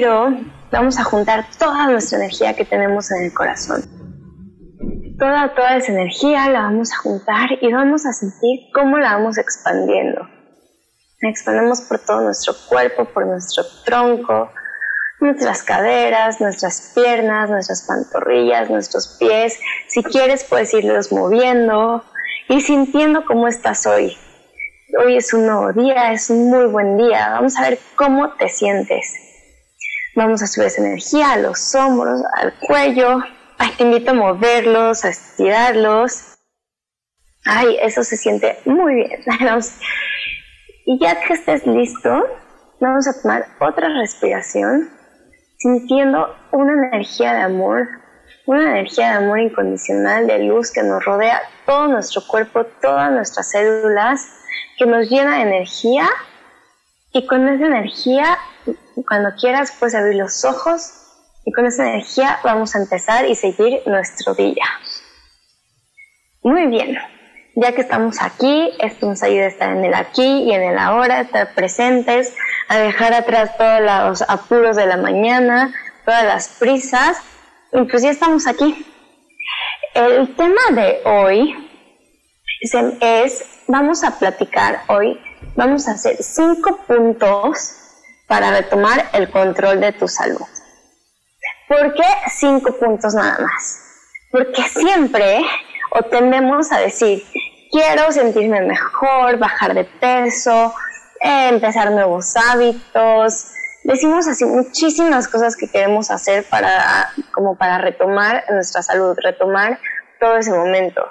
respiro, vamos a juntar toda nuestra energía que tenemos en el corazón. Toda, toda esa energía la vamos a juntar y vamos a sentir cómo la vamos expandiendo. La expandemos por todo nuestro cuerpo, por nuestro tronco, nuestras caderas, nuestras piernas, nuestras pantorrillas, nuestros pies. Si quieres puedes irlos moviendo y sintiendo cómo estás hoy, hoy es un nuevo día, es un muy buen día, vamos a ver cómo te sientes. Vamos a subir esa energía a los hombros, al cuello. Ay, te invito a moverlos, a estirarlos. Ay, eso se siente muy bien. Y ya que estés listo, vamos a tomar otra respiración, sintiendo una energía de amor, una energía de amor incondicional, de luz que nos rodea todo nuestro cuerpo, todas nuestras células que nos llena de energía y con esa energía, cuando quieras, puedes abrir los ojos y con esa energía vamos a empezar y seguir nuestro día. Muy bien, ya que estamos aquí, esto nos ayuda a estar en el aquí y en el ahora, estar presentes, a dejar atrás todos los apuros de la mañana, todas las prisas, y pues ya estamos aquí. El tema de hoy es, vamos a platicar hoy, vamos a hacer cinco puntos para retomar el control de tu salud. ¿Por qué cinco puntos nada más? Porque siempre o tendemos a decir, quiero sentirme mejor, bajar de peso, empezar nuevos hábitos. Decimos así muchísimas cosas que queremos hacer para, como para retomar nuestra salud, retomar todo ese momento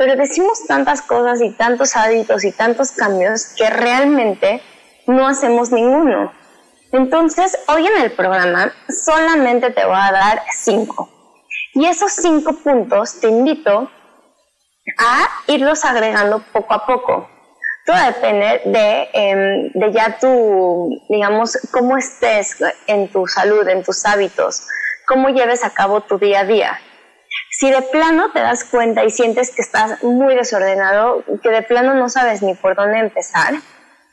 pero decimos tantas cosas y tantos hábitos y tantos cambios que realmente no hacemos ninguno. Entonces, hoy en el programa solamente te voy a dar cinco. Y esos cinco puntos te invito a irlos agregando poco a poco. Todo depende de, em, de ya tu, digamos, cómo estés en tu salud, en tus hábitos, cómo lleves a cabo tu día a día. Si de plano te das cuenta y sientes que estás muy desordenado, que de plano no sabes ni por dónde empezar,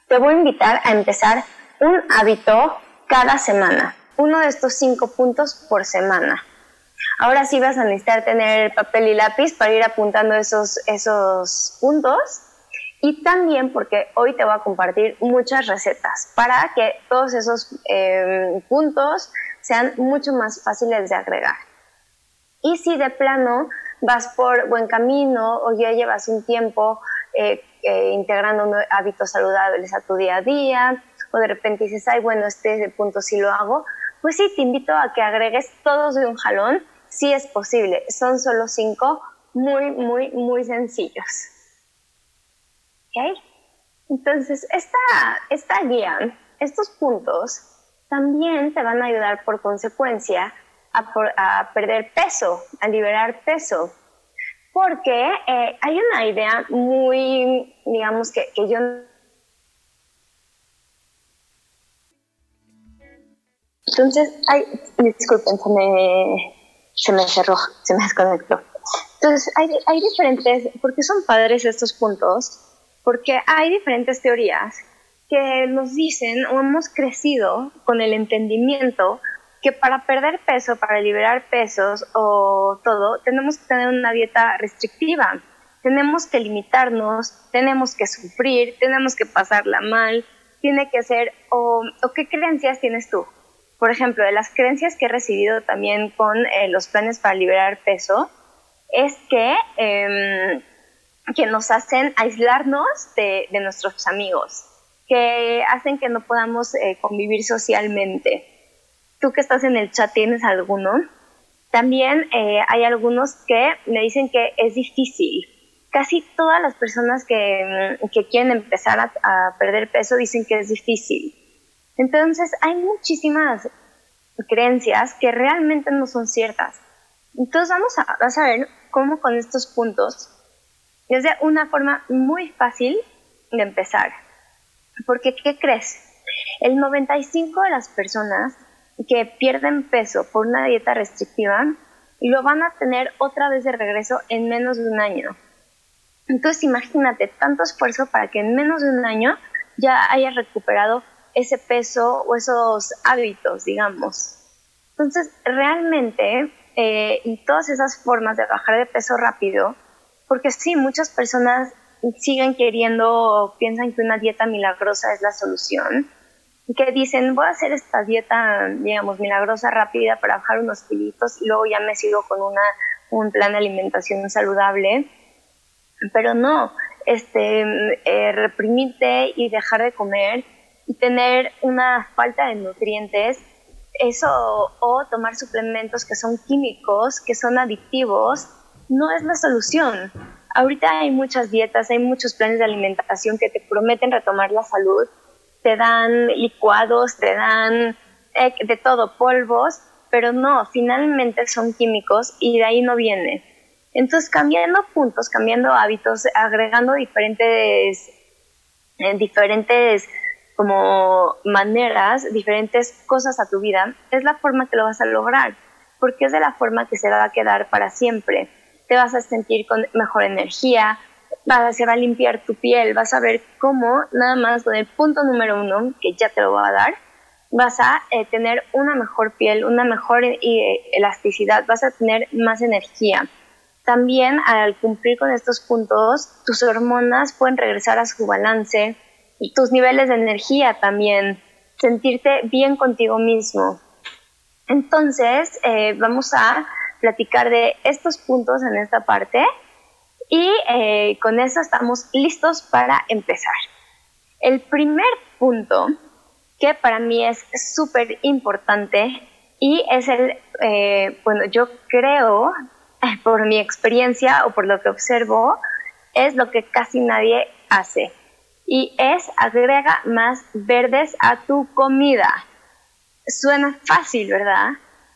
te voy a invitar a empezar un hábito cada semana. Uno de estos cinco puntos por semana. Ahora sí vas a necesitar tener papel y lápiz para ir apuntando esos, esos puntos. Y también porque hoy te voy a compartir muchas recetas para que todos esos eh, puntos sean mucho más fáciles de agregar. Y si de plano vas por buen camino o ya llevas un tiempo eh, eh, integrando hábitos saludables a tu día a día, o de repente dices, ay, bueno, este punto sí lo hago, pues sí, te invito a que agregues todos de un jalón, si es posible. Son solo cinco, muy, muy, muy sencillos. ¿Ok? Entonces, esta, esta guía, estos puntos, también te van a ayudar por consecuencia a, perder peso, a liberar peso. Porque eh, hay una idea muy, digamos, que, que yo Entonces, ay, disculpen, se me, se me cerró, se me desconectó. Entonces, hay, hay diferentes, ¿por qué son padres estos puntos? Porque hay diferentes teorías que nos dicen o hemos crecido con el entendimiento que para perder peso, para liberar pesos o todo, tenemos que tener una dieta restrictiva. Tenemos que limitarnos, tenemos que sufrir, tenemos que pasarla mal, tiene que ser, o, qué creencias tienes tú. Por ejemplo, de las creencias que he recibido también con eh, los planes para liberar peso, es que, em, que nos hacen aislarnos de, nuestros amigos, que hacen que no podamos eh, convivir socialmente. Tú que estás en el chat, ¿tienes alguno? También eh, hay algunos que me dicen que es difícil. Casi todas las personas que, que quieren empezar a, perder peso dicen que es difícil. Entonces hay muchísimas creencias que realmente no son ciertas. Entonces vamos a, a ver cómo con estos puntos es de una forma muy fácil de empezar. Porque, ¿qué crees? El 95 de las personas que pierden peso por una dieta restrictiva lo van a tener otra vez de regreso en menos de un año. Entonces imagínate tanto esfuerzo para que en menos de un año ya hayas recuperado ese peso o esos hábitos, digamos. Entonces, realmente, eh, y todas esas formas de bajar de peso rápido, porque sí, muchas personas siguen queriendo o piensan que una dieta milagrosa es la solución, y que dicen, voy a hacer esta dieta, digamos, milagrosa rápida para bajar unos kilitos y luego ya me sigo con una, un plan de alimentación saludable. Pero no, este, eh, reprimirte y dejar de comer y tener una falta de nutrientes, eso o tomar suplementos que son químicos, que son adictivos, no es la solución. Ahorita hay muchas dietas, hay muchos planes de alimentación que te prometen retomar la salud, te dan licuados, te dan eh, de todo, polvos, pero no, finalmente son químicos y de ahí no viene. Entonces, cambiando puntos, cambiando hábitos, agregando diferentes, eh, diferentes como maneras, diferentes cosas a tu vida, es la forma que lo vas a lograr, porque es de la forma que se va a quedar para siempre. Te vas a sentir con mejor energía, se va a limpiar tu piel, vas a ver cómo nada más con el punto número uno, que ya te lo voy a dar, vas a eh, tener una mejor piel, una mejor eh, elasticidad, vas a tener más energía. También al cumplir con estos puntos, tus hormonas pueden regresar a su balance y tus niveles de energía también, sentirte bien contigo mismo. Entonces, eh, vamos a platicar de estos puntos en esta parte y eh, con eso estamos listos para empezar. El primer punto, que para mí es súper importante y es el, eh, bueno, yo creo, por mi experiencia o por lo que observo, es lo que casi nadie hace. Y es agrega más verdes a tu comida. Suena fácil, ¿verdad?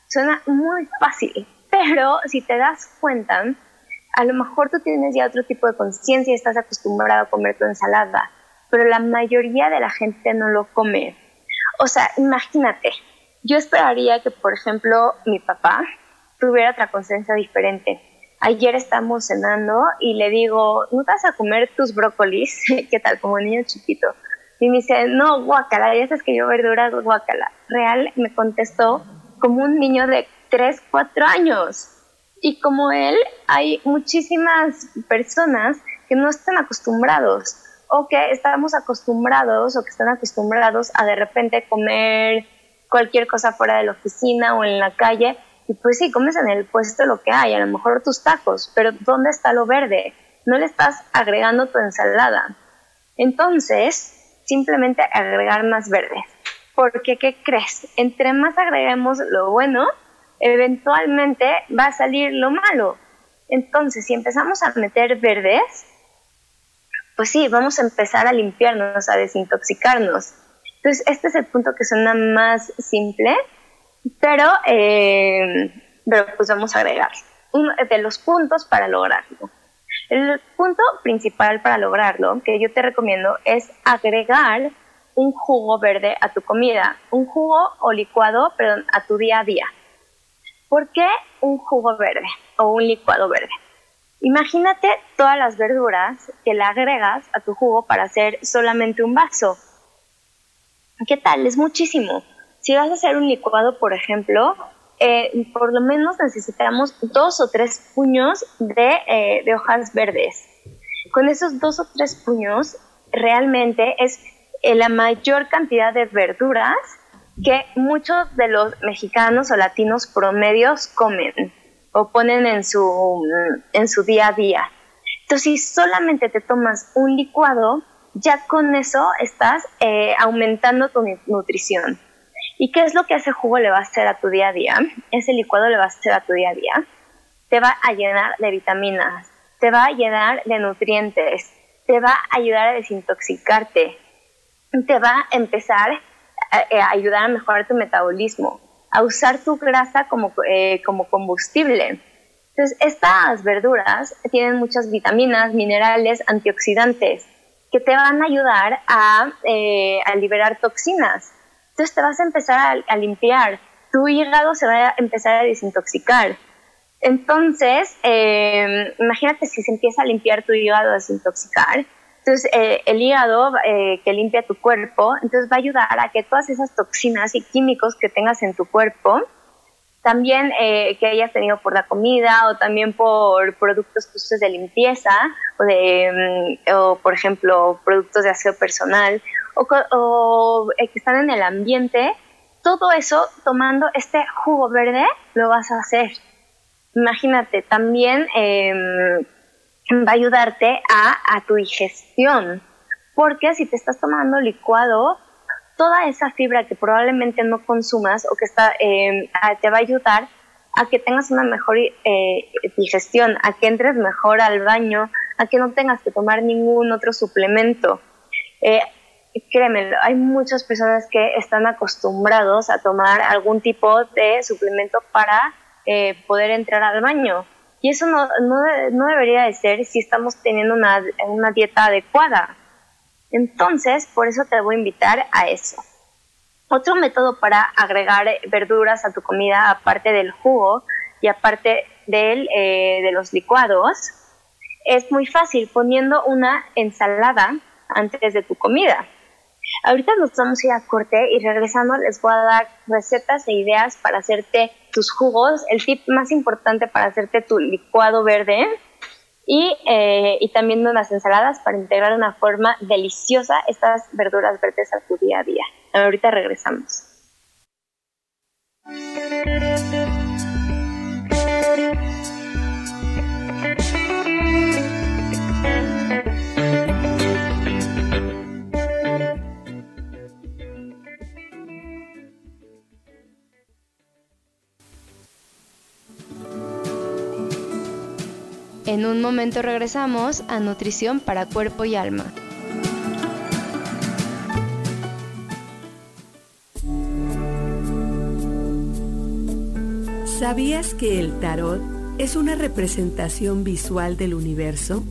Suena muy fácil. Pero si te das cuenta, a lo mejor tú tienes ya otro tipo de conciencia y estás acostumbrado a comer tu ensalada, pero la mayoría de la gente no lo come. O sea, imagínate, yo esperaría que, por ejemplo, mi papá tuviera otra conciencia diferente. Ayer estamos cenando y le digo, ¿no vas a comer tus brócolis? ¿Qué tal? Como niño chiquito. Y me dice, no, guacala, ya sabes que yo verduras, guacala. Real me contestó como un niño de 3, 4 años. Y como él, hay muchísimas personas que no están acostumbrados o que estamos acostumbrados o que están acostumbrados a de repente comer cualquier cosa fuera de la oficina o en la calle. Pues sí, comes en el puesto lo que hay, a lo mejor tus tacos, pero ¿dónde está lo verde? No le estás agregando tu ensalada. Entonces, simplemente agregar más verde. Porque, ¿qué crees? Entre más agreguemos lo bueno, eventualmente va a salir lo malo. Entonces, si empezamos a meter verdes, pues sí, vamos a empezar a limpiarnos, a desintoxicarnos. Entonces, este es el punto que suena más simple, pero, eh, pero pues vamos a agregar uno de los puntos para lograrlo. El punto principal para lograrlo que yo te recomiendo es agregar un jugo verde a tu comida, un jugo o licuado, perdón, a tu día a día. ¿Por qué un jugo verde o un licuado verde? Imagínate todas las verduras que le agregas a tu jugo para hacer solamente un vaso. ¿Qué tal? Es muchísimo. Si vas a hacer un licuado, por ejemplo, eh, por lo menos necesitamos dos o tres puños de, eh, de, hojas verdes. Con esos dos o tres puños, realmente es eh, la mayor cantidad de verduras que muchos de los mexicanos o latinos promedios comen o ponen en su, en su día a día. Entonces, si solamente te tomas un licuado, ya con eso estás aumentando tu nutrición. ¿Y qué es lo que ese jugo le va a hacer a tu día a día? Ese licuado le va a hacer a tu día a día. Te va a llenar de vitaminas, te va a llenar de nutrientes, te va a ayudar a desintoxicarte, te va a empezar a, ayudar a mejorar tu metabolismo, a usar tu grasa como, eh, como combustible. Entonces, estas verduras tienen muchas vitaminas, minerales, antioxidantes que te van a ayudar a, eh, a liberar toxinas entonces te vas a empezar a, limpiar, tu hígado se va a empezar a desintoxicar. Entonces, eh, imagínate si se empieza a limpiar tu hígado, a desintoxicar. Entonces, eh, el hígado eh, que limpia tu cuerpo, entonces va a ayudar a que todas esas toxinas y químicos que tengas en tu cuerpo, también que hayas tenido por la comida o también por productos justos de limpieza o, de, mm, o, por ejemplo, productos de aseo personal o, eh, que están en el ambiente, todo eso tomando este jugo verde lo vas a hacer. Imagínate, también em, va a ayudarte a, a tu digestión, porque si te estás tomando licuado, toda esa fibra que probablemente no consumas o que está, em, te va a ayudar a que tengas una mejor eh, digestión, a que entres mejor al baño, a que no tengas que tomar ningún otro suplemento. Eh, créeme, hay muchas personas que están acostumbrados a tomar algún tipo de suplemento para eh, poder entrar al baño. Y eso no, no, debería de ser si estamos teniendo una, una dieta adecuada. Entonces, por eso te voy a invitar a eso. Otro método para agregar verduras a tu comida, aparte del jugo y aparte del, eh, de los licuados, es muy fácil poniendo una ensalada antes de tu comida. Ahorita nos vamos a ir a corte y regresando les voy a dar recetas e ideas para hacerte tus jugos, el tip más importante para hacerte tu licuado verde y, eh, y también unas ensaladas para integrar de una forma deliciosa estas verduras verdes a tu día a día. Ahorita regresamos. En un momento regresamos a Nutrición para Cuerpo y Alma. ¿Sabías que el tarot es una representación visual del universo?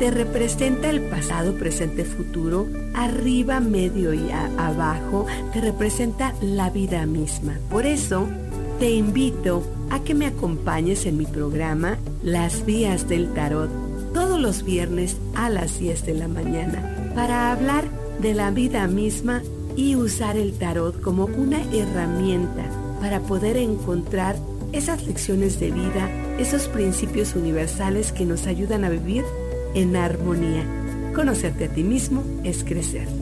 Te representa el pasado, presente, futuro, arriba, medio y abajo, te representa la vida misma. Por eso, te invito a que me acompañes en mi programa Las Vías del Tarot todos los viernes a las 10 de la mañana para hablar de la vida misma y usar el tarot como una herramienta para poder encontrar esas lecciones de vida, esos principios universales que nos ayudan a vivir en armonía. Conocerte a ti mismo es crecer.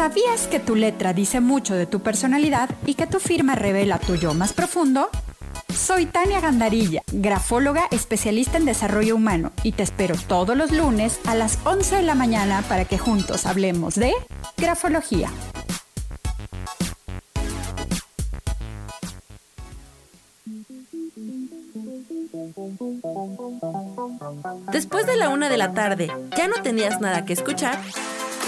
¿Sabías que tu letra dice mucho de tu personalidad y que tu firma revela tu yo más profundo? Soy Tania Gandarilla, grafóloga especialista en desarrollo humano y te espero todos los lunes a las 11 de la mañana para que juntos hablemos de grafología. Después de la una de la tarde, ¿ya no tenías nada que escuchar?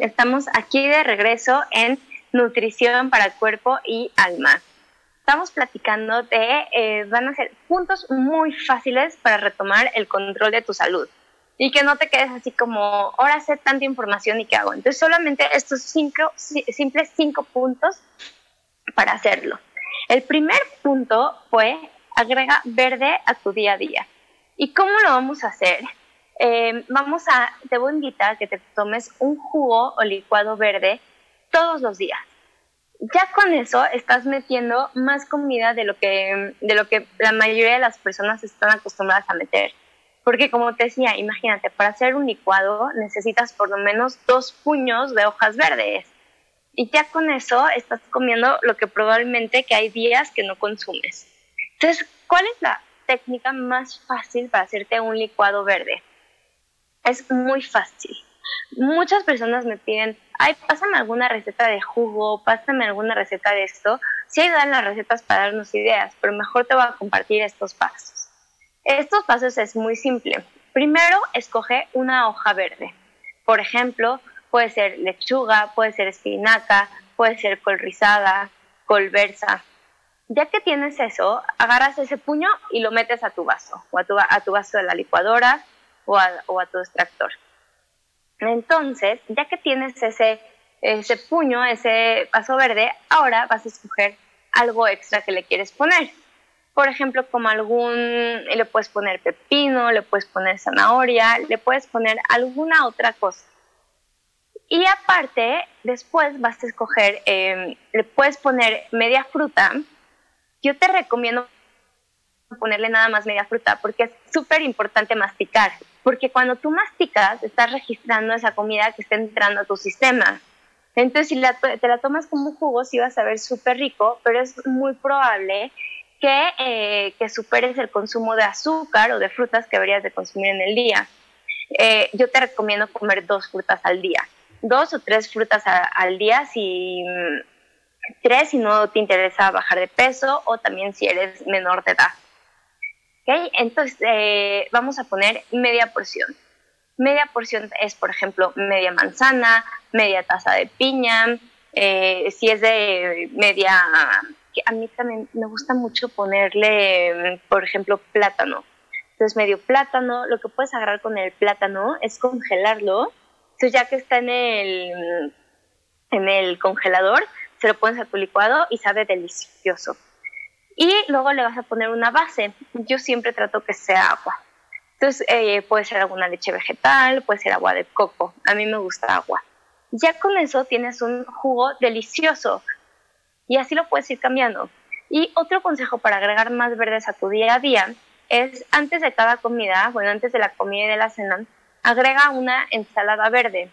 Estamos aquí de regreso en Nutrición para Cuerpo y Alma. Estamos platicando de, eh, van a ser puntos muy fáciles para retomar el control de tu salud y que no te quedes así como, ahora sé tanta información y qué hago. Entonces solamente estos cinco, simples cinco puntos para hacerlo. El primer punto fue agrega verde a tu día a día. ¿Y cómo lo vamos a hacer? Eh, vamos a, te voy a invitar que te tomes un jugo o licuado verde todos los días. Ya con eso estás metiendo más comida de lo que, de lo que la mayoría de las personas están acostumbradas a meter. Porque como te decía, imagínate, para hacer un licuado necesitas por lo menos dos puños de hojas verdes. Y ya con eso estás comiendo lo que probablemente que hay días que no consumes. Entonces, ¿cuál es la técnica más fácil para hacerte un licuado verde? Es muy fácil. Muchas personas me piden, ay, pásame alguna receta de jugo, pásame alguna receta de esto. Sí dan las recetas para darnos ideas, pero mejor te voy a compartir estos pasos. Estos pasos es muy simple. Primero, escoge una hoja verde. Por ejemplo, puede ser lechuga, puede ser espinaca, puede ser col rizada, col versa. Ya que tienes eso, agarras ese puño y lo metes a tu vaso o a tu vaso de la licuadora o a, tu extractor. Entonces, ya que tienes ese, ese puño, ese vaso verde, ahora vas a escoger algo extra que le quieres poner. Por ejemplo, como algún, le puedes poner pepino, le puedes poner zanahoria, le puedes poner alguna otra cosa. Y aparte, después vas a escoger, em, le puedes poner media fruta. Yo te recomiendo ponerle nada más media fruta porque es súper importante masticar porque cuando tú masticas, estás registrando esa comida que está entrando a tu sistema. Entonces, si te la tomas como un jugo, sí vas a ver súper rico, pero es muy probable que, eh, que, superes el consumo de azúcar o de frutas que deberías de consumir en el día. Eh, yo te recomiendo comer dos frutas al día, dos o tres frutas al día si tres si no te interesa bajar de peso o también si eres menor de edad. Entonces, eh, vamos a poner media porción. Media porción es, por ejemplo, media manzana, media taza de piña, eh, si es de media, a mí también me gusta mucho ponerle, por ejemplo, plátano. Entonces, medio plátano, lo que puedes agarrar con el plátano es congelarlo. Entonces, ya que está en el, en el congelador, se lo pones a tu licuado y sabe delicioso y luego le vas a poner una base. Yo siempre trato que sea agua. Entonces eh, puede ser alguna leche vegetal, puede ser agua de coco. A mí me gusta agua. Ya con eso tienes un jugo delicioso y así lo puedes ir cambiando. Y otro consejo para agregar más verdes a tu día a día es antes de cada comida, bueno, antes de la comida y de la cena, agrega una ensalada verde.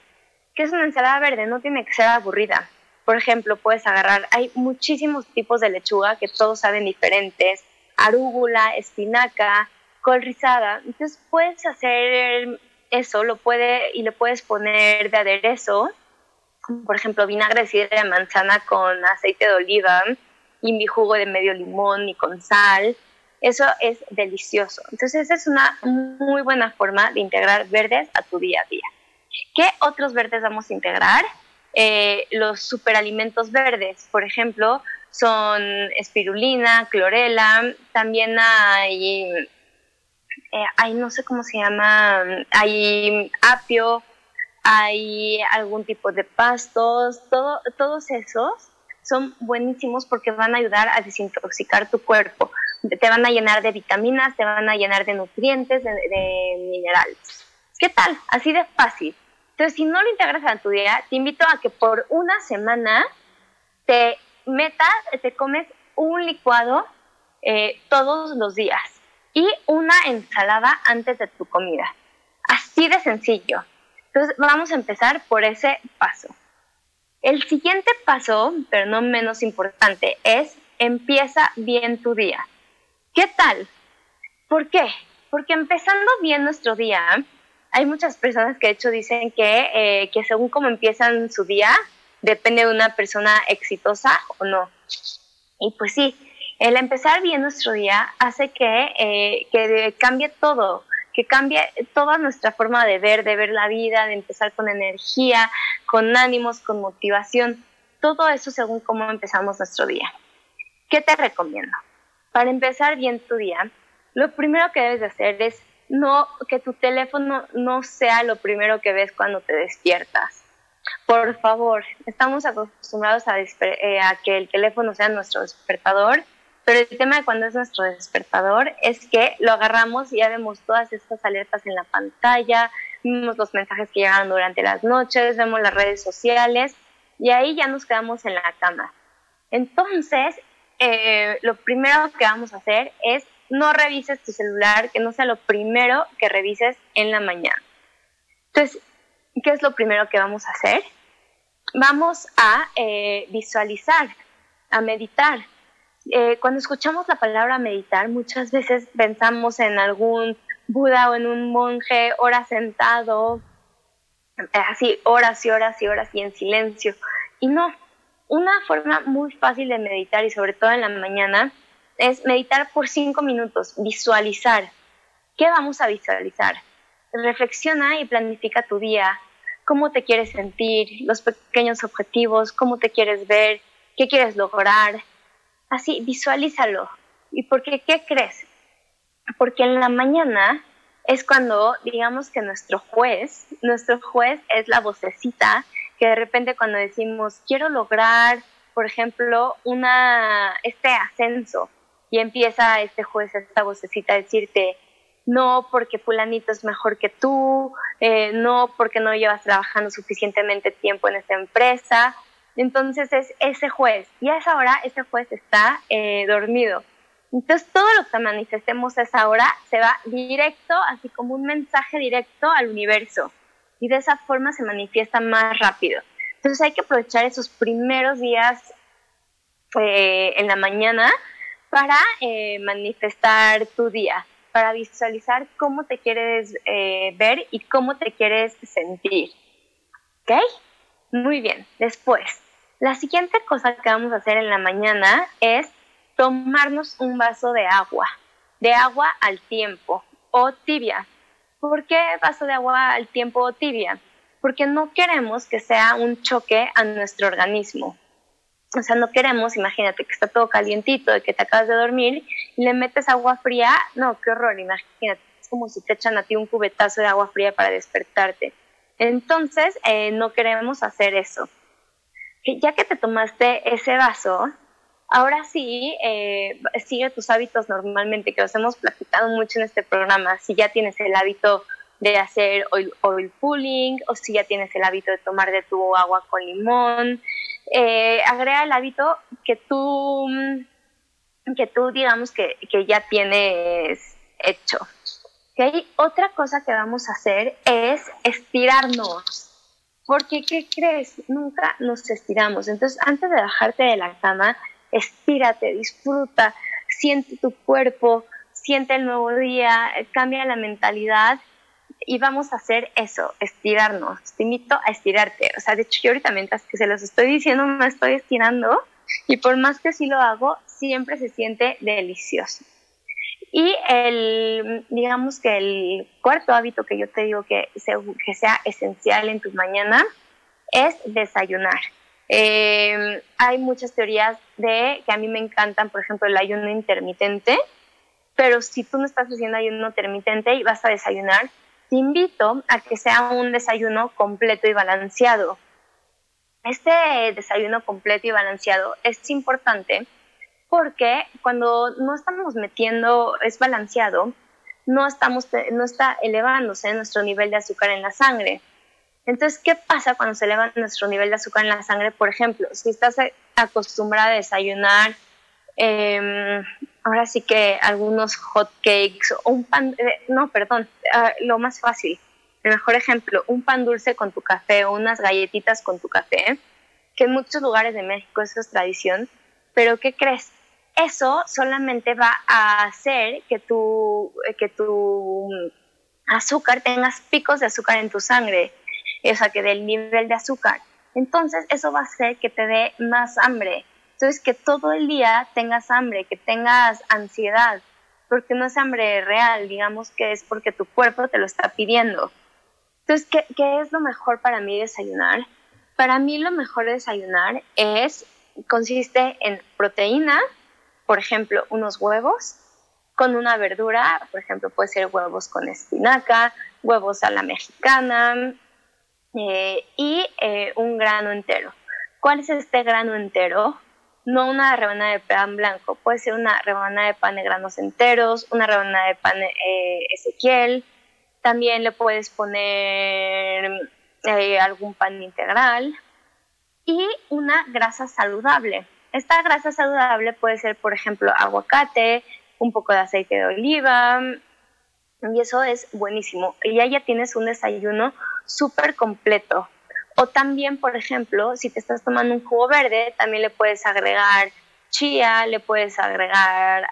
¿Qué es una ensalada verde? No tiene que ser aburrida. Por ejemplo, puedes agarrar, hay muchísimos tipos de lechuga que todos saben diferentes, arúgula, espinaca, col rizada. Entonces puedes hacer eso, lo puede y le puedes poner de aderezo, por ejemplo, vinagre de sidra de manzana con aceite de oliva y mi jugo de medio limón y con sal. Eso es delicioso. Entonces, esa es una muy buena forma de integrar verdes a tu día a día. ¿Qué otros verdes vamos a integrar? Eh, los superalimentos verdes, por ejemplo, son espirulina, clorela, también hay, eh, hay no sé cómo se llama, hay apio, hay algún tipo de pastos, todo, todos esos son buenísimos porque van a ayudar a desintoxicar tu cuerpo, te van a llenar de vitaminas, te van a llenar de nutrientes, de, de minerales. ¿Qué tal? Así de fácil. Entonces, si no lo integras en tu día, te invito a que por una semana te metas, te comes un licuado eh, todos los días y una ensalada antes de tu comida. Así de sencillo. Entonces, vamos a empezar por ese paso. El siguiente paso, pero no menos importante, es empieza bien tu día. ¿Qué tal? ¿Por qué? Porque empezando bien nuestro día, hay muchas personas que de hecho dicen que, eh, que según cómo empiezan su día, depende de una persona exitosa o no. Y pues sí, el empezar bien nuestro día hace que, eh, que cambie todo, que cambie toda nuestra forma de ver, de ver la vida, de empezar con energía, con ánimos, con motivación. Todo eso según cómo empezamos nuestro día. ¿Qué te recomiendo? Para empezar bien tu día, lo primero que debes de hacer es no, que tu teléfono no sea lo primero que ves cuando te despiertas. Por favor, estamos acostumbrados a, eh, a que el teléfono sea nuestro despertador, pero el tema de cuando es nuestro despertador es que lo agarramos y ya vemos todas estas alertas en la pantalla, vemos los mensajes que llegan durante las noches, vemos las redes sociales y ahí ya nos quedamos en la cama. Entonces, eh, lo primero que vamos a hacer es no revises tu celular, que no sea lo primero que revises en la mañana. Entonces, ¿qué es lo primero que vamos a hacer? Vamos a eh, visualizar, a meditar. Eh, cuando escuchamos la palabra meditar, muchas veces pensamos en algún Buda o en un monje, hora sentado, así horas y horas y horas y en silencio. Y no, una forma muy fácil de meditar y sobre todo en la mañana es meditar por cinco minutos, visualizar. ¿Qué vamos a visualizar? Reflexiona y planifica tu día, cómo te quieres sentir, los pequeños objetivos, cómo te quieres ver, qué quieres lograr. Así, visualízalo. ¿Y por qué? ¿Qué crees? Porque en la mañana es cuando, digamos que nuestro juez, nuestro juez es la vocecita que de repente cuando decimos, quiero lograr, por ejemplo, una, este ascenso, y empieza este juez, esta vocecita a decirte, no porque fulanito es mejor que tú, eh, no porque no llevas trabajando suficientemente tiempo en esta empresa. Entonces es ese juez y a esa hora ese juez está eh, dormido. Entonces todo lo que manifestemos a esa hora se va directo, así como un mensaje directo al universo y de esa forma se manifiesta más rápido. Entonces hay que aprovechar esos primeros días eh, en la mañana para eh, manifestar tu día, para visualizar cómo te quieres eh, ver y cómo te quieres sentir. ¿Ok? Muy bien. Después, la siguiente cosa que vamos a hacer en la mañana es tomarnos un vaso de agua, de agua al tiempo o tibia. ¿Por qué vaso de agua al tiempo o tibia? Porque no queremos que sea un choque a nuestro organismo. O sea, no queremos, imagínate que está todo calientito, de que te acabas de dormir y le metes agua fría. No, qué horror, imagínate. Es como si te echan a ti un cubetazo de agua fría para despertarte. Entonces, eh, no queremos hacer eso. Ya que te tomaste ese vaso, ahora sí, eh, sigue tus hábitos normalmente, que los hemos platicado mucho en este programa. Si ya tienes el hábito de hacer oil, oil pulling o si ya tienes el hábito de tomar de tu agua con limón, eh, agrega el hábito que tú, que tú digamos que, que ya tienes hecho. ¿Okay? Otra cosa que vamos a hacer es estirarnos. Porque, ¿qué crees? Nunca nos estiramos. Entonces, antes de bajarte de la cama, estírate, disfruta, siente tu cuerpo, siente el nuevo día, cambia la mentalidad y vamos a hacer eso, estirarnos. Te invito a estirarte. O sea, de hecho, yo ahorita mientras que se los estoy diciendo, me estoy estirando y por más que sí lo hago, siempre se siente delicioso. Y el, digamos que el cuarto hábito que yo te digo que, que sea esencial en tus mañanas es desayunar. Eh, hay muchas teorías de que a mí me encantan, por ejemplo, el ayuno intermitente, pero si tú no estás haciendo ayuno intermitente y vas a desayunar, te invito a que sea un desayuno completo y balanceado. Este desayuno completo y balanceado es importante porque cuando no estamos metiendo, es balanceado, no, estamos, no está elevándose nuestro nivel de azúcar en la sangre. Entonces, ¿qué pasa cuando se eleva nuestro nivel de azúcar en la sangre? Por ejemplo, si estás acostumbrada a desayunar, em, ahora sí que algunos hot cakes o un pan, no, perdón, ah, lo más fácil, el mejor ejemplo, un pan dulce con tu café o unas galletitas con tu café, que en muchos lugares de México eso es tradición, pero ¿qué crees? Eso solamente va a hacer que tu, que tu azúcar tengas picos de azúcar en tu sangre o sea, que del nivel de azúcar. Entonces, eso va a hacer que te dé más hambre. Entonces, que todo el día tengas hambre, que tengas ansiedad, porque no es hambre real, digamos que es porque tu cuerpo te lo está pidiendo. Entonces, ¿qué, qué es lo mejor para mí desayunar? Para mí lo mejor de desayunar es, consiste en proteína, por ejemplo, unos huevos, con una verdura, por ejemplo, puede ser huevos con espinaca, huevos a la mexicana, eh, y eh, un grano entero. ¿Cuál es este grano entero? No una rebanada de pan blanco, puede ser una rebanada de pan de granos enteros, una rebanada de pan eh, Ezequiel, también le puedes poner algún pan integral y una grasa saludable. Esta grasa saludable puede ser, por ejemplo, aguacate, un poco de aceite de oliva, y eso es buenísimo. Y ya ya tienes un desayuno súper completo. O también, por ejemplo, si te estás tomando un jugo verde, también le puedes agregar chía, le puedes agregar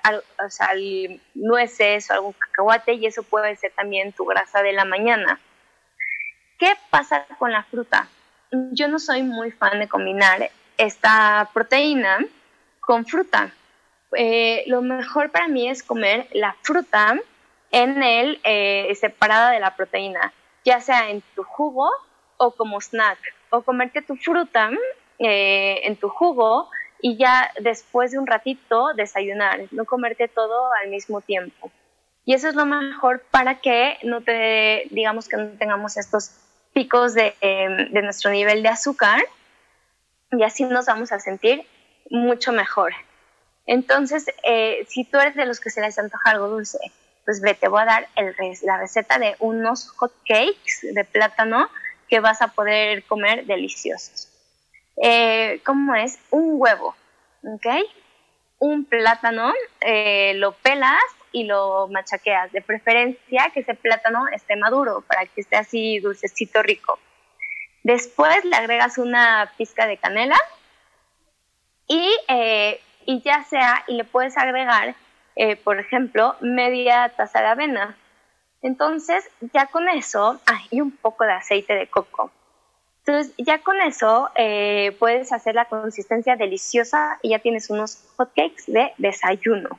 nueces o algún cacahuate y eso puede ser también tu grasa de la mañana. ¿Qué pasa con la fruta? Yo no soy muy fan de combinar esta proteína con fruta. Eh, lo mejor para mí es comer la fruta en el eh, separada de la proteína ya sea en tu jugo o como snack, o comerte tu fruta eh, en tu jugo y ya después de un ratito desayunar, no comerte todo al mismo tiempo. Y eso es lo mejor para que no te, digamos que no tengamos estos picos de, em, de nuestro nivel de azúcar y así nos vamos a sentir mucho mejor. Entonces, eh, si tú eres de los que se les antoja algo dulce, pues ve, te voy a dar el, la receta de unos hot cakes de plátano que vas a poder comer deliciosos. Eh, ¿Cómo es? Un huevo, ¿ok? Un plátano, eh, lo pelas y lo machaqueas. De preferencia que ese plátano esté maduro para que esté así dulcecito rico. Después le agregas una pizca de canela y, eh, y ya sea, y le puedes agregar por ejemplo, media taza de avena. Entonces, ya con eso, ah, y un poco de aceite de coco. Entonces, ya con eso eh, puedes hacer la consistencia deliciosa y ya tienes unos hotcakes de desayuno.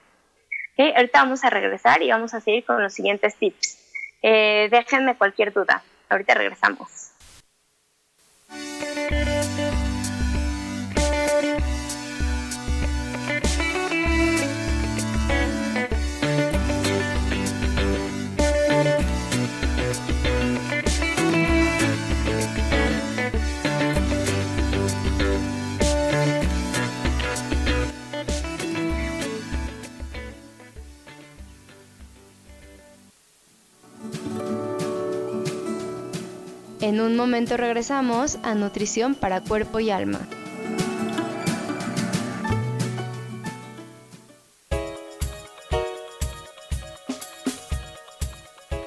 ¿Okay? Ahorita vamos a regresar y vamos a seguir con los siguientes tips. Eh, déjenme cualquier duda. Ahorita regresamos. En un momento regresamos a Nutrición para Cuerpo y Alma.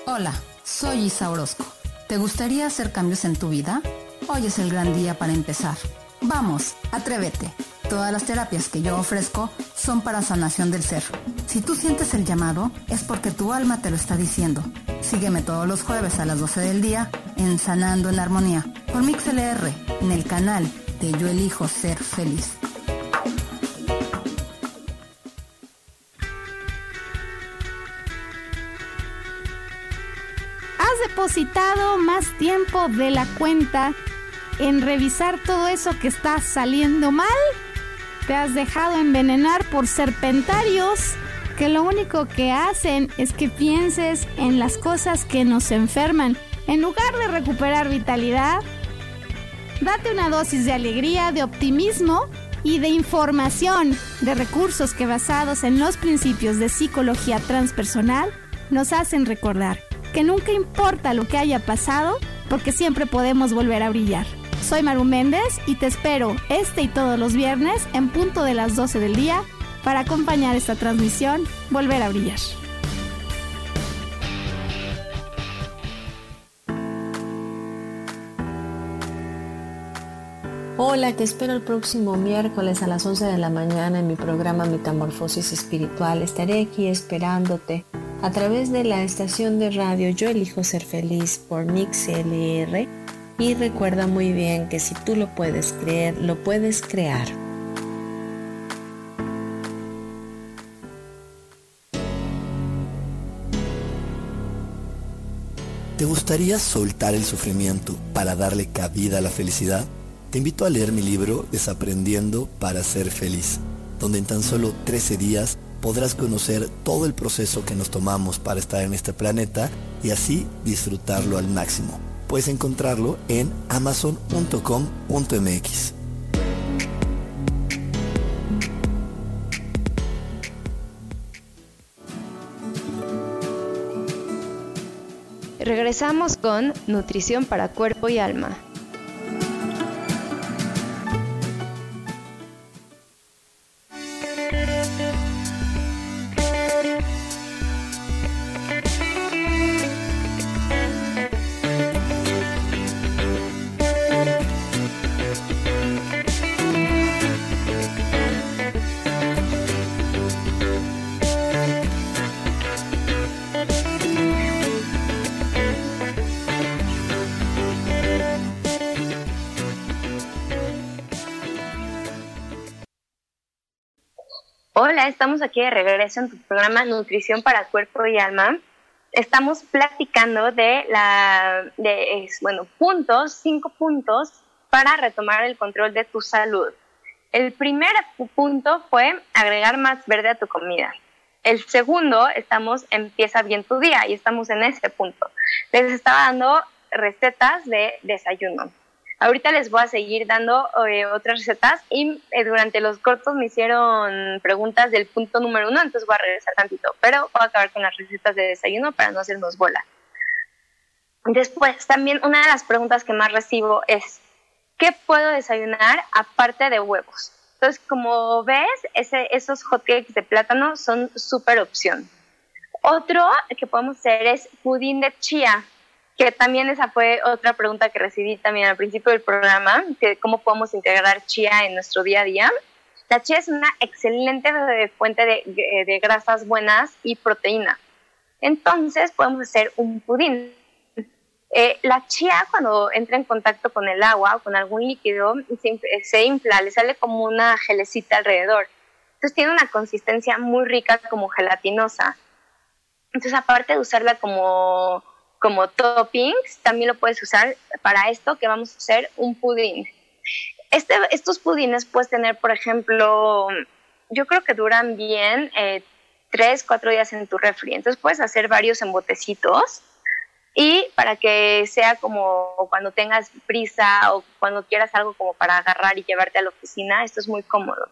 Hola, soy Isa Orozco. ¿Te gustaría hacer cambios en tu vida? Hoy es el gran día para empezar. Vamos, atrévete. Todas las terapias que yo ofrezco son para sanación del ser. Si tú sientes el llamado, es porque tu alma te lo está diciendo. Sígueme todos los jueves a las 12 del día en Sanando en Armonía por MixLR en el canal de Yo Elijo Ser Feliz. Has depositado más tiempo de la cuenta en revisar todo eso que está saliendo mal te has dejado envenenar por serpentarios que lo único que hacen es que pienses en las cosas que nos enferman. En lugar de recuperar vitalidad, date una dosis de alegría, de optimismo y de información, de recursos que basados en los principios de psicología transpersonal nos hacen recordar que nunca importa lo que haya pasado, porque siempre podemos volver a brillar. Soy Maru Méndez y te espero este y todos los viernes en punto de las 12 del día para acompañar esta transmisión Volver a Brillar. Hola, te espero el próximo miércoles a las 11 de la mañana en mi programa Metamorfosis Espiritual. Estaré aquí esperándote a través de la estación de radio Yo Elijo Ser Feliz por Mix LR y recuerda muy bien que si tú lo puedes creer, lo puedes crear. ¿Te gustaría soltar el sufrimiento para darle cabida a la felicidad? Te invito a leer mi libro Desaprendiendo para ser feliz, donde en tan solo 13 días podrás conocer todo el proceso que nos tomamos para estar en este planeta y así disfrutarlo al máximo. Puedes encontrarlo en amazon.com.mx. Regresamos con Nutrición para Cuerpo y Alma. Estamos aquí de regreso en tu programa Nutrición para Cuerpo y Alma. Estamos platicando de la, bueno, puntos, cinco puntos para retomar el control de tu salud. El primer punto fue agregar más verde a tu comida. El segundo, estamos, empieza bien tu día y estamos en ese punto. Les estaba dando recetas de desayuno. Ahorita les voy a seguir dando eh, otras recetas y eh, durante los cortos me hicieron preguntas del punto número uno, entonces voy a regresar tantito, pero voy a acabar con las recetas de desayuno para no hacernos bola. Después, también una de las preguntas que más recibo es, ¿qué puedo desayunar aparte de huevos? Entonces, como ves, ese, esos hotcakes de plátano son súper opción. Otro que podemos hacer es pudín de chía que también esa fue otra pregunta que recibí también al principio del programa, que cómo podemos integrar chía en nuestro día a día. La chía es una excelente fuente de, grasas buenas y proteína. Entonces podemos hacer un pudín. Eh, la chía cuando entra en contacto con el agua o con algún líquido se, se infla, le sale como una gelecita alrededor. Entonces tiene una consistencia muy rica como gelatinosa. Entonces aparte de usarla como como toppings, también lo puedes usar para esto que vamos a hacer un pudín. Este, estos pudines puedes tener, por ejemplo, yo creo que duran bien eh, tres, cuatro días en tu refri. Entonces puedes hacer varios en botecitos y para que sea como cuando tengas prisa o cuando quieras algo como para agarrar y llevarte a la oficina, esto es muy cómodo.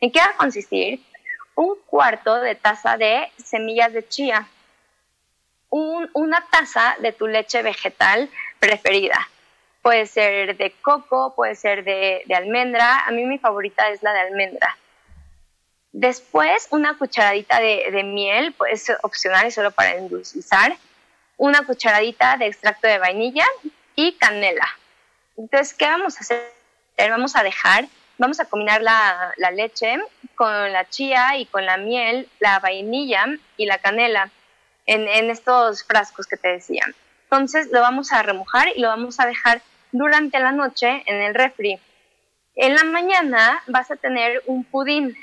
¿En qué va a consistir? Un cuarto de taza de semillas de chía una taza de tu leche vegetal preferida. Puede ser de coco, puede ser de, almendra. A mí mi favorita es la de almendra. Después, una cucharadita de, miel, puede ser opcional y solo para endulzar. Una cucharadita de extracto de vainilla y canela. Entonces, ¿qué vamos a hacer? Vamos a dejar vamos a combinar la, leche con la chía y con la miel, la vainilla y la canela en, estos frascos que te decía. Entonces lo vamos a remojar y lo vamos a dejar durante la noche en el refri. En la mañana vas a tener un pudín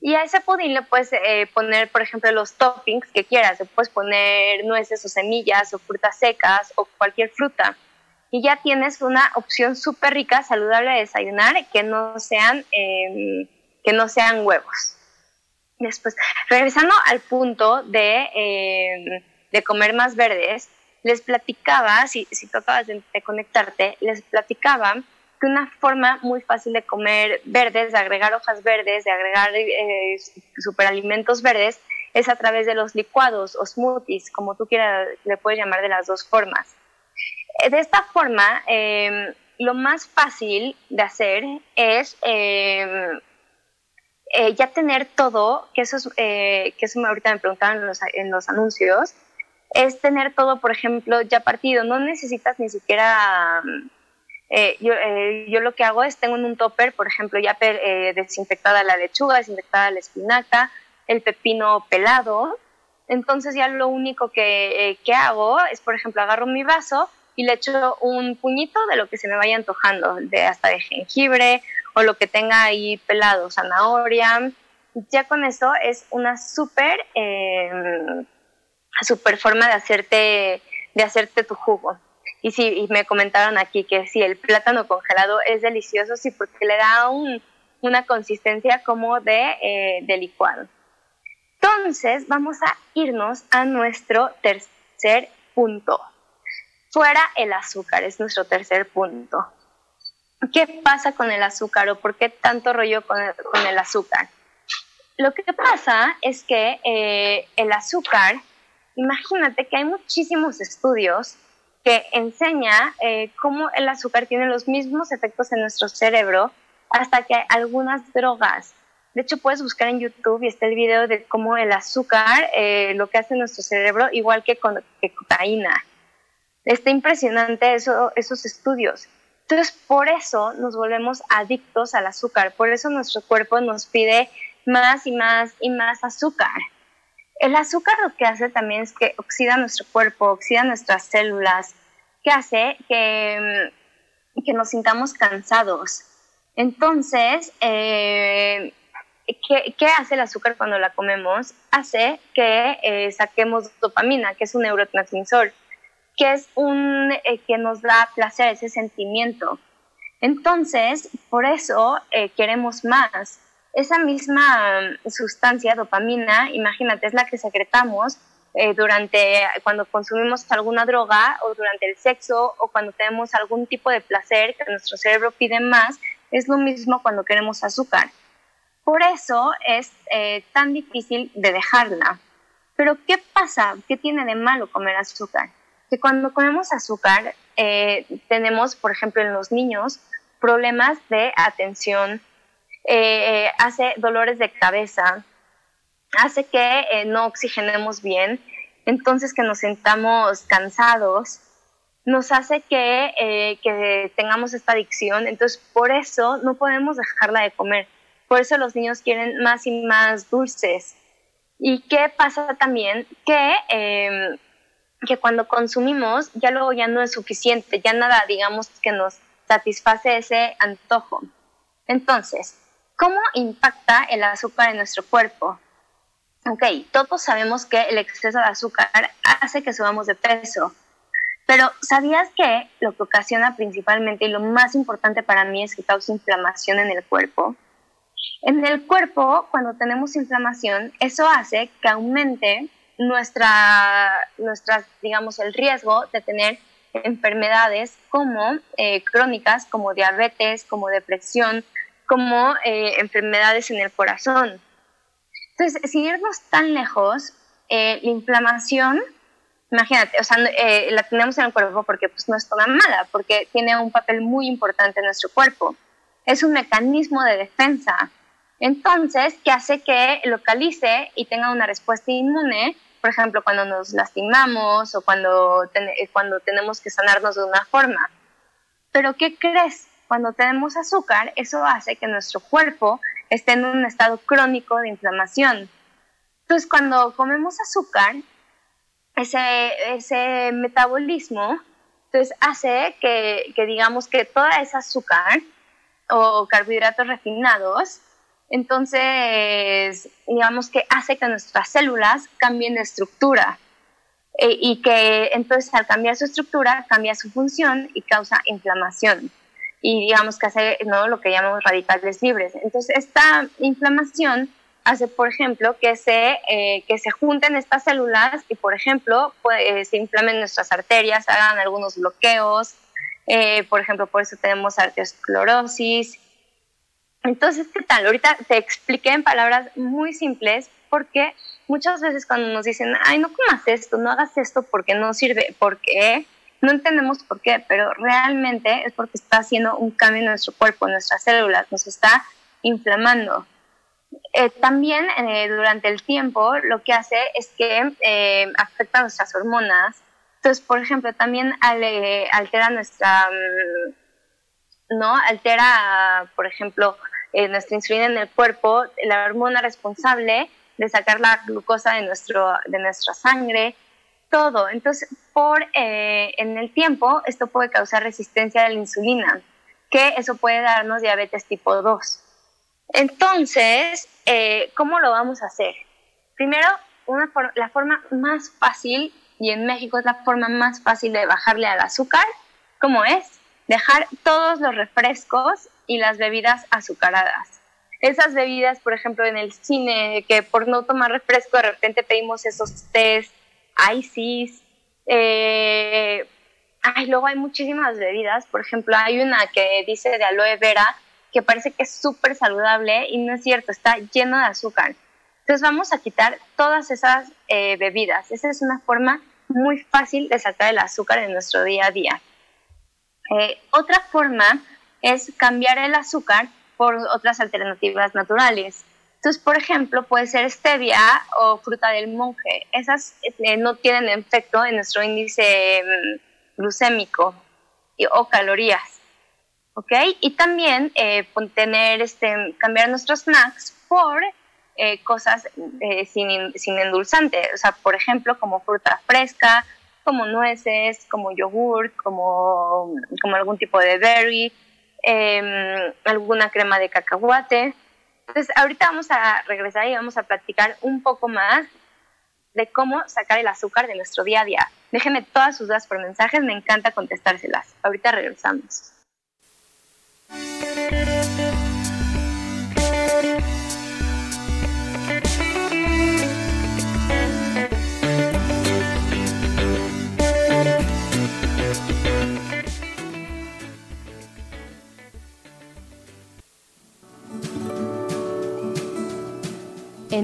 y a ese pudín le puedes eh, poner, por ejemplo, los toppings que quieras. Le puedes poner nueces o semillas o frutas secas o cualquier fruta. Y ya tienes una opción súper rica, saludable de desayunar que no sean, em, que no sean huevos. Después, regresando al punto de, em, de comer más verdes, les platicaba, si, si tratabas de, conectarte, les platicaba una forma muy fácil de comer verdes, de agregar hojas verdes, de agregar eh, superalimentos verdes, es a través de los licuados o smoothies, como tú quieras, le puedes llamar de las dos formas. Eh, de esta forma, lo más fácil de hacer es eh, ya tener todo, que eso, es, que eso ahorita me preguntaban en los, en los anuncios, es tener todo, por ejemplo, ya partido. No necesitas ni siquiera eh, yo, eh, yo, lo que hago es tengo en un topper, por ejemplo, ya eh, desinfectada la lechuga, desinfectada la espinaca, el pepino pelado. Entonces ya lo único que, que, hago es, por ejemplo, agarro mi vaso y le echo un puñito de lo que se me vaya antojando, de hasta de jengibre o lo que tenga ahí pelado, zanahoria. Ya con eso es una súper super forma de hacerte, de hacerte tu jugo. Y sí, me comentaron aquí que sí, el plátano congelado es delicioso, sí, porque le da una consistencia como de, eh, de licuado. Entonces, vamos a irnos a nuestro tercer punto. Fuera el azúcar, es nuestro tercer punto. ¿Qué pasa con el azúcar o por qué tanto rollo con el, azúcar? Lo que pasa es que eh, el azúcar, imagínate que hay muchísimos estudios que enseña eh, cómo el azúcar tiene los mismos efectos en nuestro cerebro hasta que algunas drogas. De hecho, puedes buscar en YouTube y está el video de cómo el azúcar eh, lo que hace en nuestro cerebro, igual que con cocaína. Está impresionante eso, esos estudios. Entonces, por eso nos volvemos adictos al azúcar. Por eso nuestro cuerpo nos pide más y más y más azúcar. El azúcar lo que hace también es que oxida nuestro cuerpo, oxida nuestras células, que hace que, mm, que nos sintamos cansados. Entonces, eh, ¿qué, hace el azúcar cuando la comemos? Hace que eh, saquemos dopamina, que es un neurotransmisor, que es un eh, que nos da placer, ese sentimiento. Entonces, por eso queremos más esa misma mm, sustancia, dopamina, imagínate, es la que secretamos eh, durante cuando consumimos alguna droga o durante el sexo o cuando tenemos algún tipo de placer que nuestro cerebro pide más, es lo mismo cuando queremos azúcar. Por eso es eh, tan difícil de dejarla. Pero ¿qué pasa? ¿Qué tiene de malo comer azúcar? Que cuando comemos azúcar eh, tenemos, por ejemplo, en los niños, problemas de atención, eh, hace dolores de cabeza, hace que eh, no oxigenemos bien, entonces que nos sentamos cansados, nos hace que, eh, que tengamos esta adicción, entonces por eso no podemos dejarla de comer, por eso los niños quieren más y más dulces. ¿Y qué pasa también? Que, em, que cuando consumimos ya luego ya no es suficiente, ya nada, digamos, que nos satisface ese antojo. Entonces, ¿Cómo impacta el azúcar en nuestro cuerpo? Ok, todos sabemos que el exceso de azúcar hace que subamos de peso, pero ¿sabías que lo que ocasiona principalmente y lo más importante para mí es que causa inflamación en el cuerpo? En el cuerpo, cuando tenemos inflamación, eso hace que aumente nuestra, nuestra digamos, el riesgo de tener enfermedades como eh, crónicas, como diabetes, como depresión, como eh, enfermedades en el corazón. Entonces, sin irnos tan lejos, eh, la inflamación, imagínate, o sea, la tenemos en el cuerpo porque pues, no es toda mala, porque tiene un papel muy importante en nuestro cuerpo. Es un mecanismo de defensa. Entonces, que hace que localice y tenga una respuesta inmune, por ejemplo, cuando nos lastimamos o cuando, cuando tenemos que sanarnos de una forma. Pero, ¿qué crees? cuando tenemos azúcar, eso hace que nuestro cuerpo esté en un estado crónico de inflamación. Entonces, cuando comemos azúcar, ese, ese metabolismo entonces hace que, que digamos que toda esa azúcar o carbohidratos refinados, entonces digamos que hace que nuestras células cambien de estructura eh, y que entonces al cambiar su estructura cambia su función y causa inflamación y digamos que hace ¿no? lo que llamamos radicales libres. Entonces esta inflamación hace, por ejemplo, que se, eh, que se junten estas células y, por ejemplo, pues, se inflamen nuestras arterias, hagan algunos bloqueos. Eh, por ejemplo, por eso tenemos arteriosclerosis. Entonces, ¿qué tal? Ahorita te expliqué en palabras muy simples porque muchas veces cuando nos dicen, ay, no comas esto, no hagas esto porque no sirve, porque no entendemos por qué, pero realmente es porque está haciendo un cambio en nuestro cuerpo, en nuestras células, nos está inflamando. Eh, también eh, durante el tiempo lo que hace es que eh, afecta nuestras hormonas. Entonces, por ejemplo, también altera nuestra, mm, ¿no? Altera, por ejemplo, nuestra insulina en el cuerpo, la hormona responsable de sacar la glucosa de, nuestro, de nuestra sangre, todo. Entonces, por, en el tiempo, esto puede causar resistencia a la insulina, que eso puede darnos diabetes tipo 2. Entonces, eh, ¿cómo lo vamos a hacer? Primero, la forma más fácil, y en México es la forma más fácil de bajarle al azúcar, ¿cómo es? Dejar todos los refrescos y las bebidas azucaradas. Esas bebidas, por ejemplo, en el cine, que por no tomar refresco de repente pedimos esos tés, ices, eh, ay, luego hay muchísimas bebidas, por ejemplo, hay una que dice de aloe vera, que parece que es súper saludable y no es cierto, está lleno de azúcar. Entonces vamos a quitar todas esas eh, bebidas. Esa es una forma muy fácil de sacar el azúcar en nuestro día a día. Eh, otra forma es cambiar el azúcar por otras alternativas naturales. Entonces, por ejemplo, puede ser stevia o fruta del monje. Esas eh, no tienen efecto en nuestro índice mm, glucémico o calorías. ¿ok? Y también eh, tener, este, cambiar nuestros snacks por eh, cosas sin, sin endulzante, o sea, por ejemplo, como fruta fresca, como nueces, como yogurt, como, como algún tipo de berry, em, alguna crema de cacahuate. Entonces, ahorita vamos a regresar y vamos a platicar un poco más de cómo sacar el azúcar de nuestro día a día. Déjenme todas sus dudas por mensajes, me encanta contestárselas. Ahorita regresamos.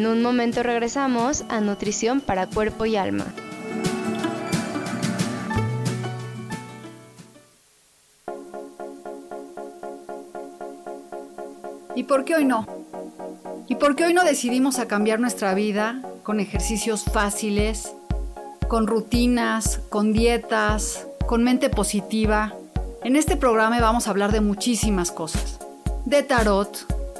En un momento regresamos a Nutrición para Cuerpo y Alma. ¿Y por qué hoy no? ¿Y por qué hoy no decidimos a cambiar nuestra vida con ejercicios fáciles, con rutinas, con dietas, con mente positiva? En este programa vamos a hablar de muchísimas cosas. De tarot,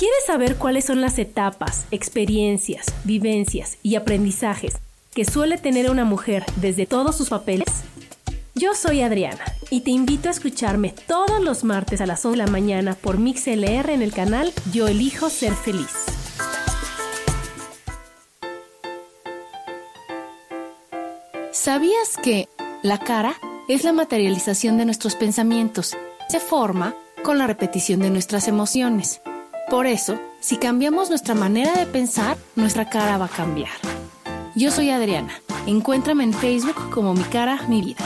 ¿Quieres saber cuáles son las etapas, experiencias, vivencias y aprendizajes que suele tener una mujer desde todos sus papeles? Yo soy Adriana y te invito a escucharme todos los martes a las 11 de la mañana por MixLR en el canal Yo Elijo Ser Feliz. ¿Sabías que la cara es la materialización de nuestros pensamientos? Se forma con la repetición de nuestras emociones. Por eso, si cambiamos nuestra manera de pensar, nuestra cara va a cambiar. Yo soy Adriana. Encuéntrame en Facebook como Mi Cara, Mi Vida.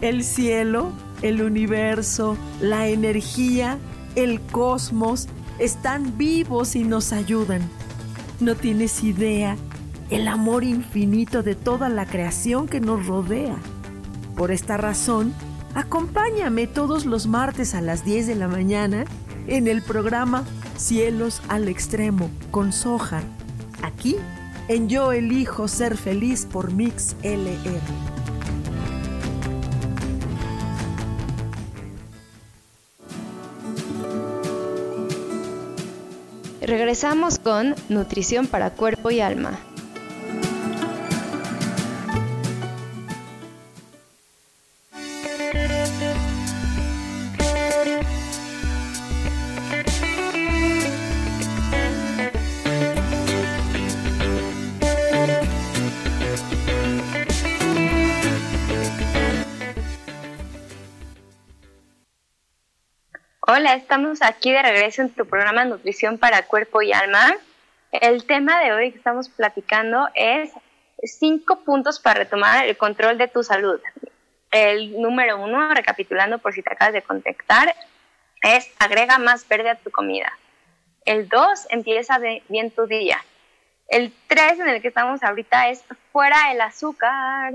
El cielo, el universo, la energía, el cosmos están vivos y nos ayudan. No tienes idea el amor infinito de toda la creación que nos rodea. Por esta razón, acompáñame todos los martes a las 10 de la mañana en el programa Cielos al Extremo con Soja, aquí en Yo Elijo Ser Feliz por Mix LR. Regresamos con Nutrición para Cuerpo y Alma. Hola, estamos aquí de regreso en tu programa Nutrición para Cuerpo y Alma. El tema de hoy que estamos platicando es cinco puntos para retomar el control de tu salud. El número uno, recapitulando por si te acabas de contactar, es agrega más verde a tu comida. El dos, empieza bien tu día. El tres, en el que estamos ahorita, es fuera el azúcar.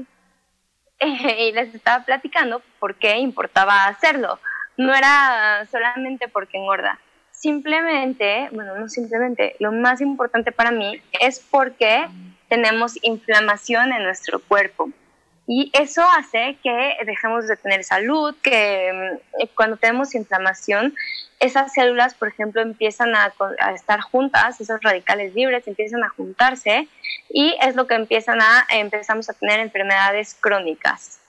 y les estaba platicando por qué importaba hacerlo no era solamente porque engorda. Simplemente, bueno, no simplemente, lo más importante para mí es porque tenemos inflamación en nuestro cuerpo. Y eso hace que dejemos de tener salud, que mm, cuando tenemos inflamación, esas células, por ejemplo, empiezan a, estar juntas, esos radicales libres empiezan a juntarse y es lo que empiezan a, empezamos a tener enfermedades crónicas.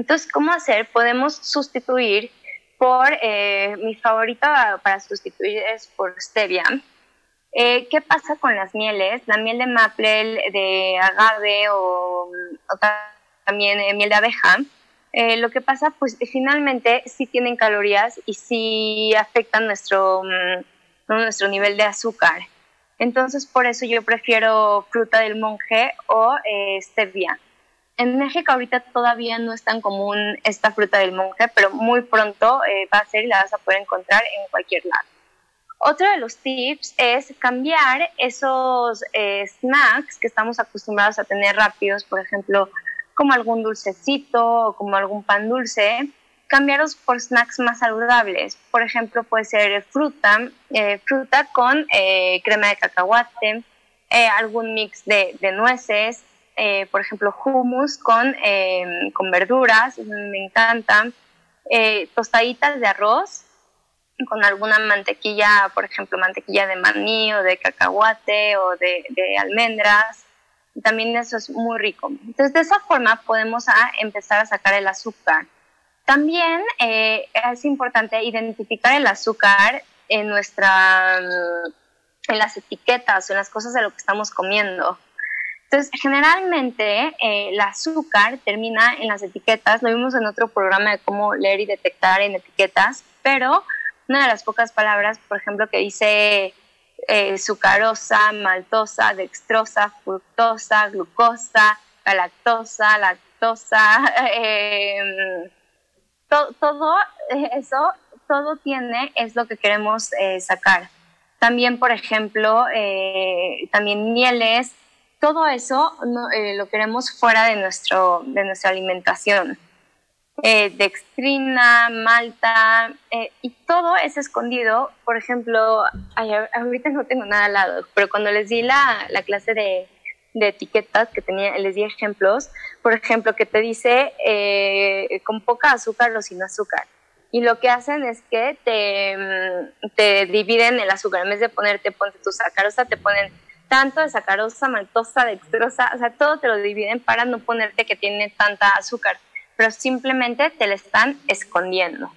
Entonces, ¿cómo hacer? Podemos sustituir por, eh, mi favorita para sustituir es por stevia. Eh, ¿Qué pasa con las mieles? La miel de maple, de agave o, también eh, miel de abeja. lo que pasa, pues finalmente sí tienen calorías y sí afectan nuestro, mm, nuestro nivel de azúcar. Entonces, por eso yo prefiero fruta del monje o stevia. En México ahorita todavía no es tan común esta fruta del monje, pero muy pronto eh, va a ser y la vas a poder encontrar en cualquier lado. Otro de los tips es cambiar esos eh, snacks que estamos acostumbrados a tener rápidos, por ejemplo, como algún dulcecito o como algún pan dulce, cambiarlos por snacks más saludables. Por ejemplo, puede ser fruta, eh, fruta con crema de cacahuate, algún mix de, de nueces, eh, por ejemplo, hummus con, eh, con verduras, me encantan, eh, tostaditas de arroz con alguna mantequilla, por ejemplo, mantequilla de maní o de cacahuate o de, de almendras. También eso es muy rico. Entonces, de esa forma podemos a empezar a sacar el azúcar. También es importante identificar el azúcar en nuestra en las etiquetas o en las cosas de lo que estamos comiendo. Entonces, generalmente eh, el azúcar termina en las etiquetas, lo vimos en otro programa de cómo leer y detectar en etiquetas, pero una de las pocas palabras, por ejemplo, que dice eh, sucarosa, maltosa, dextrosa, fructosa, glucosa, galactosa, lactosa, em, todo eso, todo tiene, es lo que queremos eh, sacar. También, por ejemplo, también mieles, todo eso eh, lo queremos fuera de, nuestro, de nuestra alimentación. Eh, dextrina, malta, eh, y todo es escondido. Por ejemplo, ahorita no tengo nada al lado, pero cuando les di la, la clase de, de, etiquetas que tenía, les di ejemplos, por ejemplo, que te dice con poca azúcar o sin azúcar. Y lo que hacen es que te, mm, te dividen el azúcar. En vez de ponerte, ponte tu sacarosa, te ponen tanto de sacarosa, maltosa, dextrosa, o sea, todo te lo dividen para no ponerte que tiene tanta azúcar, pero simplemente te la están escondiendo.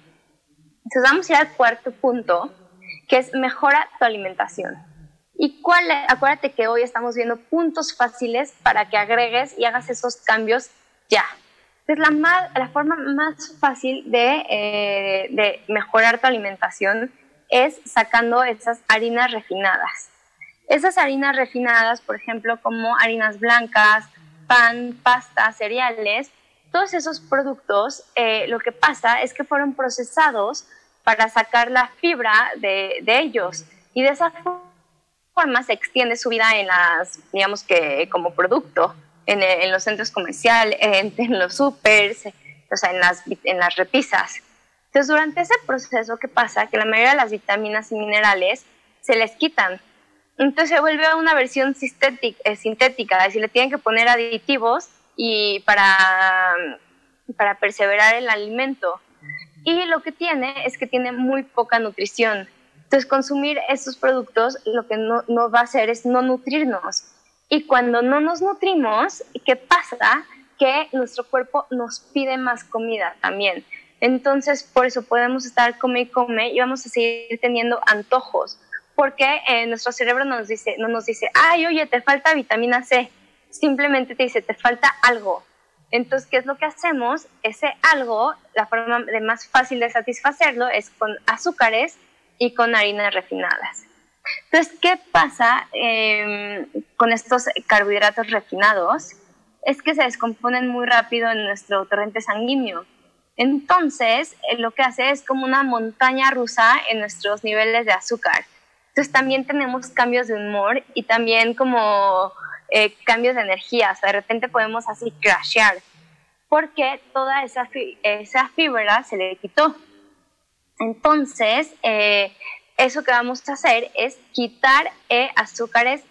Entonces vamos a ir al cuarto punto, que es mejora tu alimentación. ¿Y cuál? Acuérdate que hoy estamos viendo puntos fáciles para que agregues y hagas esos cambios ya. Es la, la forma más fácil de, eh, de mejorar tu alimentación es sacando esas harinas refinadas. Esas harinas refinadas, por ejemplo, como harinas blancas, pan, pasta, cereales, todos esos productos, eh, lo que pasa es que fueron procesados para sacar la fibra de, de ellos y de esa forma se extiende su vida en las, digamos que como producto, en, en los centros comerciales, en, en los supers, o sea, en las, en las repisas. Entonces, durante ese proceso, ¿qué pasa? Que la mayoría de las vitaminas y minerales se les quitan. Entonces se vuelve una versión eh, sintética, es decir, le tienen que poner aditivos y para, para perseverar el alimento. Y lo que tiene es que tiene muy poca nutrición. Entonces, consumir estos productos lo que no, no va a hacer es no nutrirnos. Y cuando no nos nutrimos, ¿qué pasa? Que nuestro cuerpo nos pide más comida también. Entonces, por eso podemos estar come y come y vamos a seguir teniendo antojos, porque eh, nuestro cerebro nos dice, no nos dice, ay, oye, te falta vitamina C, simplemente te dice, te falta algo. Entonces, ¿qué es lo que hacemos? Ese algo, la forma de más fácil de satisfacerlo es con azúcares y con harinas refinadas. Entonces, ¿qué pasa em, con estos carbohidratos refinados? Es que se descomponen muy rápido en nuestro torrente sanguíneo entonces, eh, lo que hace es como una montaña rusa en nuestros niveles de azúcar. Entonces, también tenemos cambios de humor y también como eh, cambios de energía. O sea, de repente podemos así crashear porque toda esa, esa fibra se le quitó. Entonces, eh, eso que vamos a hacer es quitar azúcares,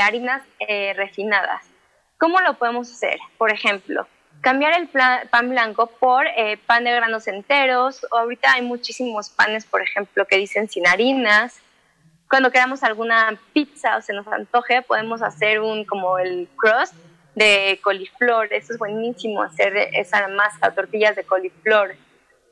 harinas refinadas. ¿Cómo lo podemos hacer? Por ejemplo, cambiar el pan blanco por eh, pan de granos enteros. Ahorita hay muchísimos panes, por ejemplo, que dicen sin harinas. Cuando queramos alguna pizza o se nos antoje, podemos hacer un como el crust de coliflor. Eso es buenísimo, hacer esa masa, tortillas de coliflor.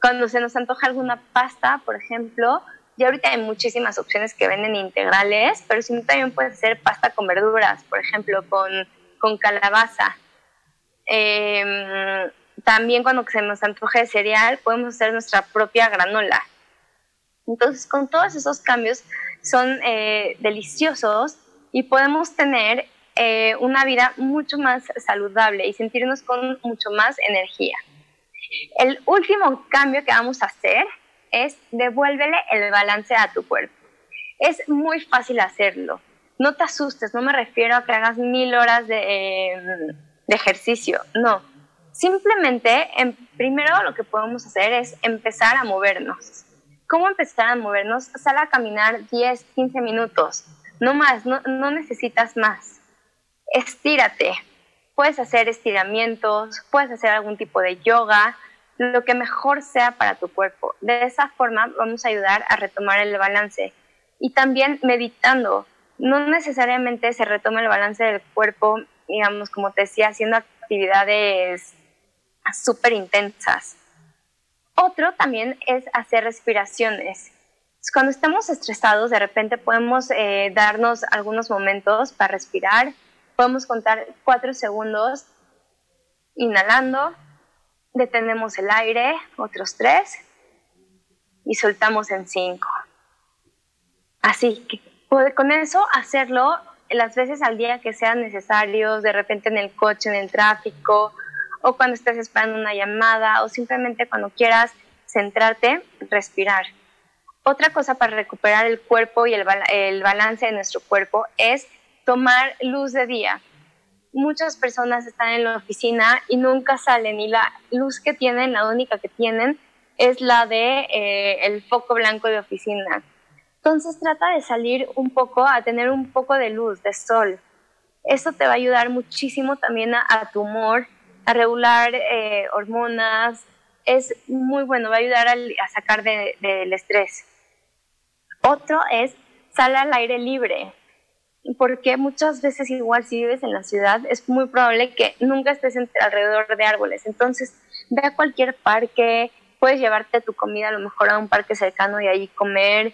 Cuando se nos antoja alguna pasta, por ejemplo, y ahorita hay muchísimas opciones que venden integrales, pero si no, también puedes hacer pasta con verduras, por ejemplo, con, con calabaza Em, también cuando se nos antoje cereal, podemos hacer nuestra propia granola. Entonces, con todos esos cambios son eh, deliciosos y podemos tener eh, una vida mucho más saludable y sentirnos con mucho más energía. El último cambio que vamos a hacer es devuélvele el balance a tu cuerpo. Es muy fácil hacerlo. No te asustes, no me refiero a que hagas mil horas de... Em, ejercicio, no. Simplemente, en, primero lo que podemos hacer es empezar a movernos. ¿Cómo empezar a movernos? Sal a caminar 10, 15 minutos, no más, no, no necesitas más. Estírate. Puedes hacer estiramientos, puedes hacer algún tipo de yoga, lo que mejor sea para tu cuerpo. De esa forma vamos a ayudar a retomar el balance. Y también meditando. No necesariamente se retoma el balance del cuerpo digamos, como te decía, haciendo actividades súper intensas. Otro también es hacer respiraciones. Cuando estamos estresados, de repente podemos eh, darnos algunos momentos para respirar. Podemos contar cuatro segundos inhalando, detenemos el aire, otros tres, y soltamos en cinco. Así que con eso hacerlo las veces al día que sean necesarios, de repente en el coche, en el tráfico, o cuando estés esperando una llamada, o simplemente cuando quieras centrarte, respirar. Otra cosa para recuperar el cuerpo y el, el balance de nuestro cuerpo es tomar luz de día. Muchas personas están en la oficina y nunca salen y la luz que tienen, la única que tienen, es la de eh, el foco blanco de oficina entonces trata de salir un poco, a tener un poco de luz, de sol. Eso te va a ayudar muchísimo también a, tu humor, a regular eh, hormonas. Es muy bueno, va a ayudar a sacar del estrés. Otro es sal al aire libre, porque muchas veces igual si vives en la ciudad es muy probable que nunca estés alrededor de árboles. Entonces ve a cualquier parque, puedes llevarte tu comida a lo mejor a un parque cercano y ahí comer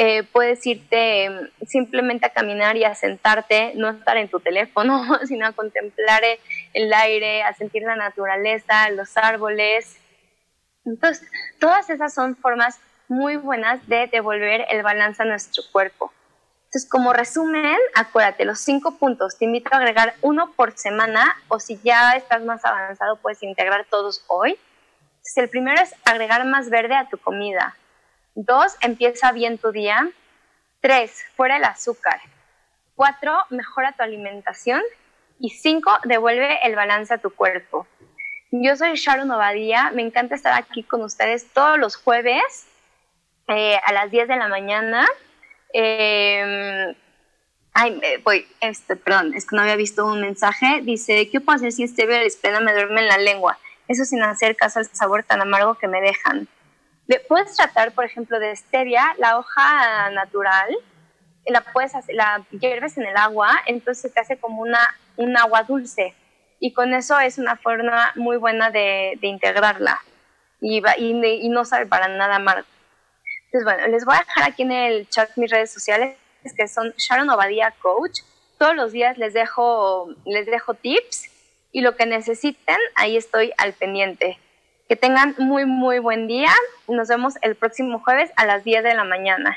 eh, puedes irte em, simplemente a caminar y a sentarte, no estar en tu teléfono, sino a contemplar el aire, a sentir la naturaleza, los árboles. Entonces, todas esas son formas muy buenas de devolver el balance a nuestro cuerpo. Entonces, como resumen, acuérdate, los cinco puntos, te invito a agregar uno por semana o si ya estás más avanzado, puedes integrar todos hoy. Entonces, el primero es agregar más verde a tu comida. Dos, empieza bien tu día. Tres, fuera el azúcar. Cuatro, mejora tu alimentación. Y cinco, devuelve el balance a tu cuerpo. Yo soy Sharon Obadía, me encanta estar aquí con ustedes todos los jueves eh, a las 10 de la mañana eh, ay, voy, este, perdón, es que no había visto un mensaje. Dice, ¿qué puedo hacer si este stevia me duerme en la lengua? Eso sin hacer caso al sabor tan amargo que me dejan. Puedes tratar, por ejemplo, de stevia, la hoja natural, la puedes hacer, la hierves en el agua, entonces te hace como una, un agua dulce. Y con eso es una forma muy buena de, de integrarla. Y, y, y no sabe para nada amargo. Entonces, bueno, les voy a dejar aquí en el chat mis redes sociales, que son Sharon Obadía Coach. Todos los días les dejo, les dejo tips y lo que necesiten, ahí estoy al pendiente. Que tengan muy, muy buen día. Nos vemos el próximo jueves a las 10 de la mañana.